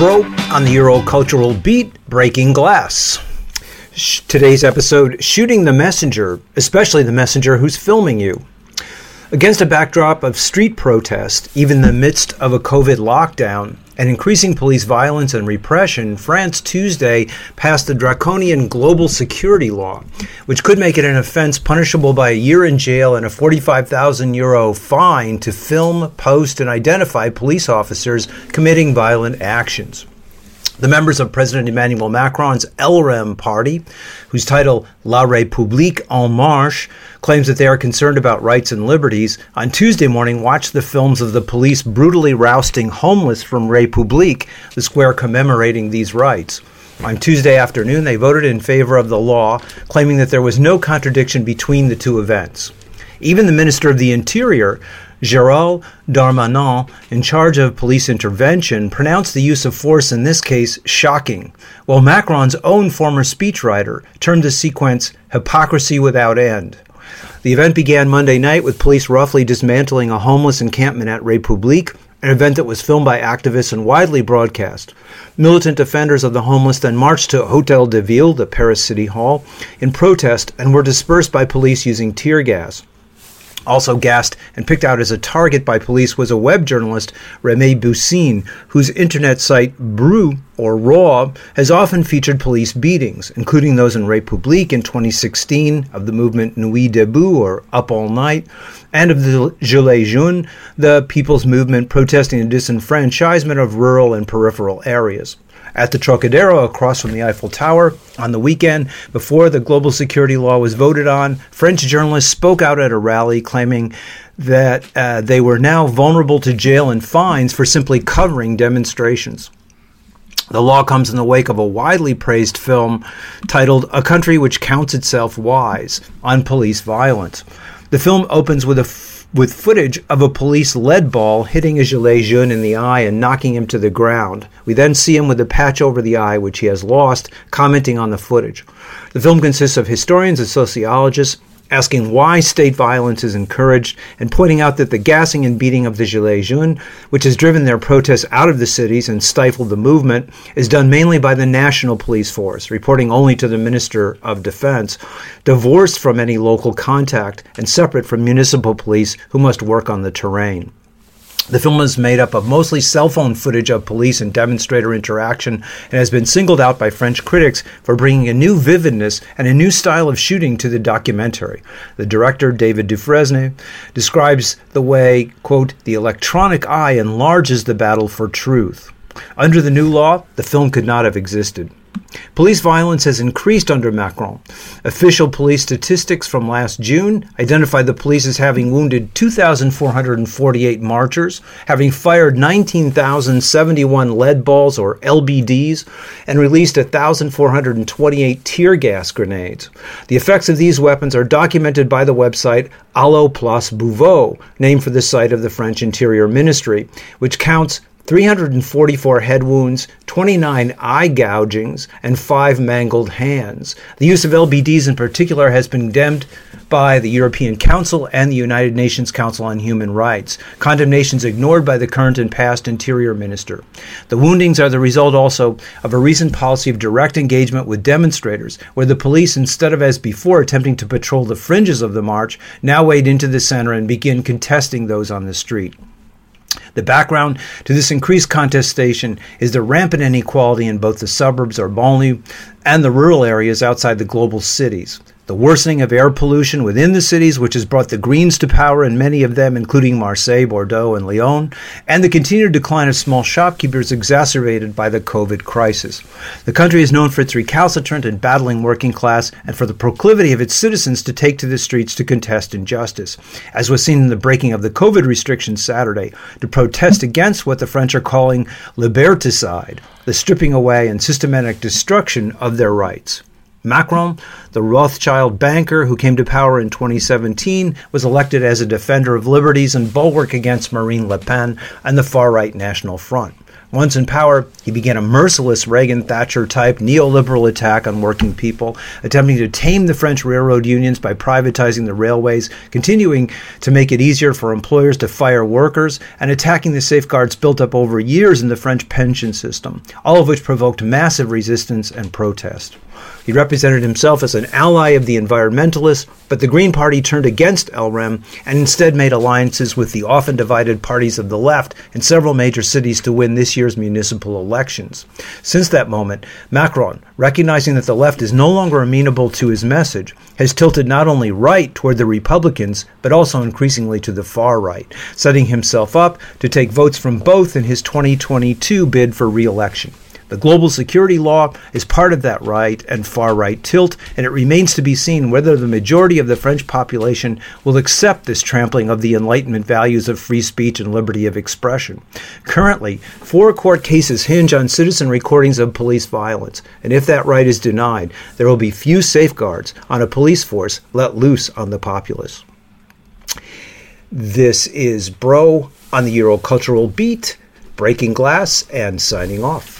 This is Broe on the Euro Cultural Beat Breaking Glass. Today's episode Shooting the Messenger, especially the messenger who's filming you. Against a backdrop of street protest, even in the midst of a COVID lockdown, and increasing police violence and repression, France Tuesday passed a draconian global security law, which could make it an offense punishable by a year in jail and a 45,000 euro fine to film, post, and identify police officers committing violent actions. The members of President Emmanuel Macron's LREM party, whose title La République En Marche claims that they are concerned about rights and liberties, on Tuesday morning watched the films of the police brutally rousting homeless from République, the square commemorating these rights. On Tuesday afternoon, they voted in favor of the law, claiming that there was no contradiction between the two events. Even the Minister of the Interior, Gérald Darmanin, in charge of police intervention, pronounced the use of force in this case shocking, while Macron's own former speechwriter termed the sequence hypocrisy without end. The event began Monday night with police roughly dismantling a homeless encampment at République, an event that was filmed by activists and widely broadcast. Militant defenders of the homeless then marched to Hotel de Ville, the Paris City Hall, in protest and were dispersed by police using tear gas. Also gassed and picked out as a target by police was a web journalist, Remy Buisine, whose internet site Brew or Raw has often featured police beatings, including those in République in 2016 of the movement Nuit Debout or Up All Night, and of the Gilets Jaunes, the people's movement protesting the disenfranchisement of rural and peripheral areas at the Trocadero across from the Eiffel Tower on the weekend before the global security law was voted on. French journalists spoke out at a rally claiming that uh, they were now vulnerable to jail and fines for simply covering demonstrations. The law comes in the wake of a widely praised film titled A Country Which Counts Itself Wise on Police Violence. The film opens with a with footage of a police lead ball hitting a gilet jaune in the eye and knocking him to the ground. We then see him with a patch over the eye, which he has lost, commenting on the footage. The film consists of historians and sociologists asking why state violence is encouraged and pointing out that the gassing and beating of the Gilets jaunes, which has driven their protests out of the cities and stifled the movement, is done mainly by the National Police Force, reporting only to the Minister of Defense, divorced from any local contact and separate from municipal police who must work on the terrain. The film is made up of mostly cell phone footage of police and demonstrator interaction and has been singled out by French critics for bringing a new vividness and a new style of shooting to the documentary. The director, David Dufresne, describes the way, quote, the electronic eye enlarges the battle for truth. Under the new law, the film could not have existed. Police violence has increased under Macron. Official police statistics from last June identified the police as having wounded 2,448 marchers, having fired 19,071 lead balls or LBDs, and released 1,428 tear gas grenades. The effects of these weapons are documented by the website Allo Place Beauvau, named for the site of the French Interior Ministry, which counts 344 head wounds, 29 eye gougings, and 5 mangled hands. The use of LBDs in particular has been condemned by the European Council and the United Nations Council on Human Rights, condemnations ignored by the current and past Interior Minister. The woundings are the result also of a recent policy of direct engagement with demonstrators, where the police, instead of as before attempting to patrol the fringes of the march, now wade into the center and begin contesting those on the street. The background to this increased contestation is the rampant inequality in both the suburbs or banlieue and the rural areas outside the global cities. The worsening of air pollution within the cities, which has brought the Greens to power in many of them, including Marseille, Bordeaux, and Lyon, and the continued decline of small shopkeepers exacerbated by the COVID crisis. The country is known for its recalcitrant and battling working class and for the proclivity of its citizens to take to the streets to contest injustice, as was seen in the breaking of the COVID restrictions Saturday to protest against what the French are calling liberticide, the stripping away and systematic destruction of their rights. Macron, the Rothschild banker who came to power in 2017, was elected as a defender of liberties and bulwark against Marine Le Pen and the far right National Front. Once in power, he began a merciless Reagan Thatcher type neoliberal attack on working people, attempting to tame the French railroad unions by privatizing the railways, continuing to make it easier for employers to fire workers, and attacking the safeguards built up over years in the French pension system, all of which provoked massive resistance and protest. He represented himself as an ally of the environmentalists, but the Green Party turned against LREM and instead made alliances with the often divided parties of the left in several major cities to win this year's municipal elections. Since that moment, Macron, recognizing that the left is no longer amenable to his message, has tilted not only right toward the Republicans, but also increasingly to the far right, setting himself up to take votes from both in his 2022 bid for re election. The global security law is part of that right and far right tilt, and it remains to be seen whether the majority of the French population will accept this trampling of the Enlightenment values of free speech and liberty of expression. Currently, four court cases hinge on citizen recordings of police violence, and if that right is denied, there will be few safeguards on a police force let loose on the populace. This is Broe on the Eurocultural Beat, breaking glass, and signing off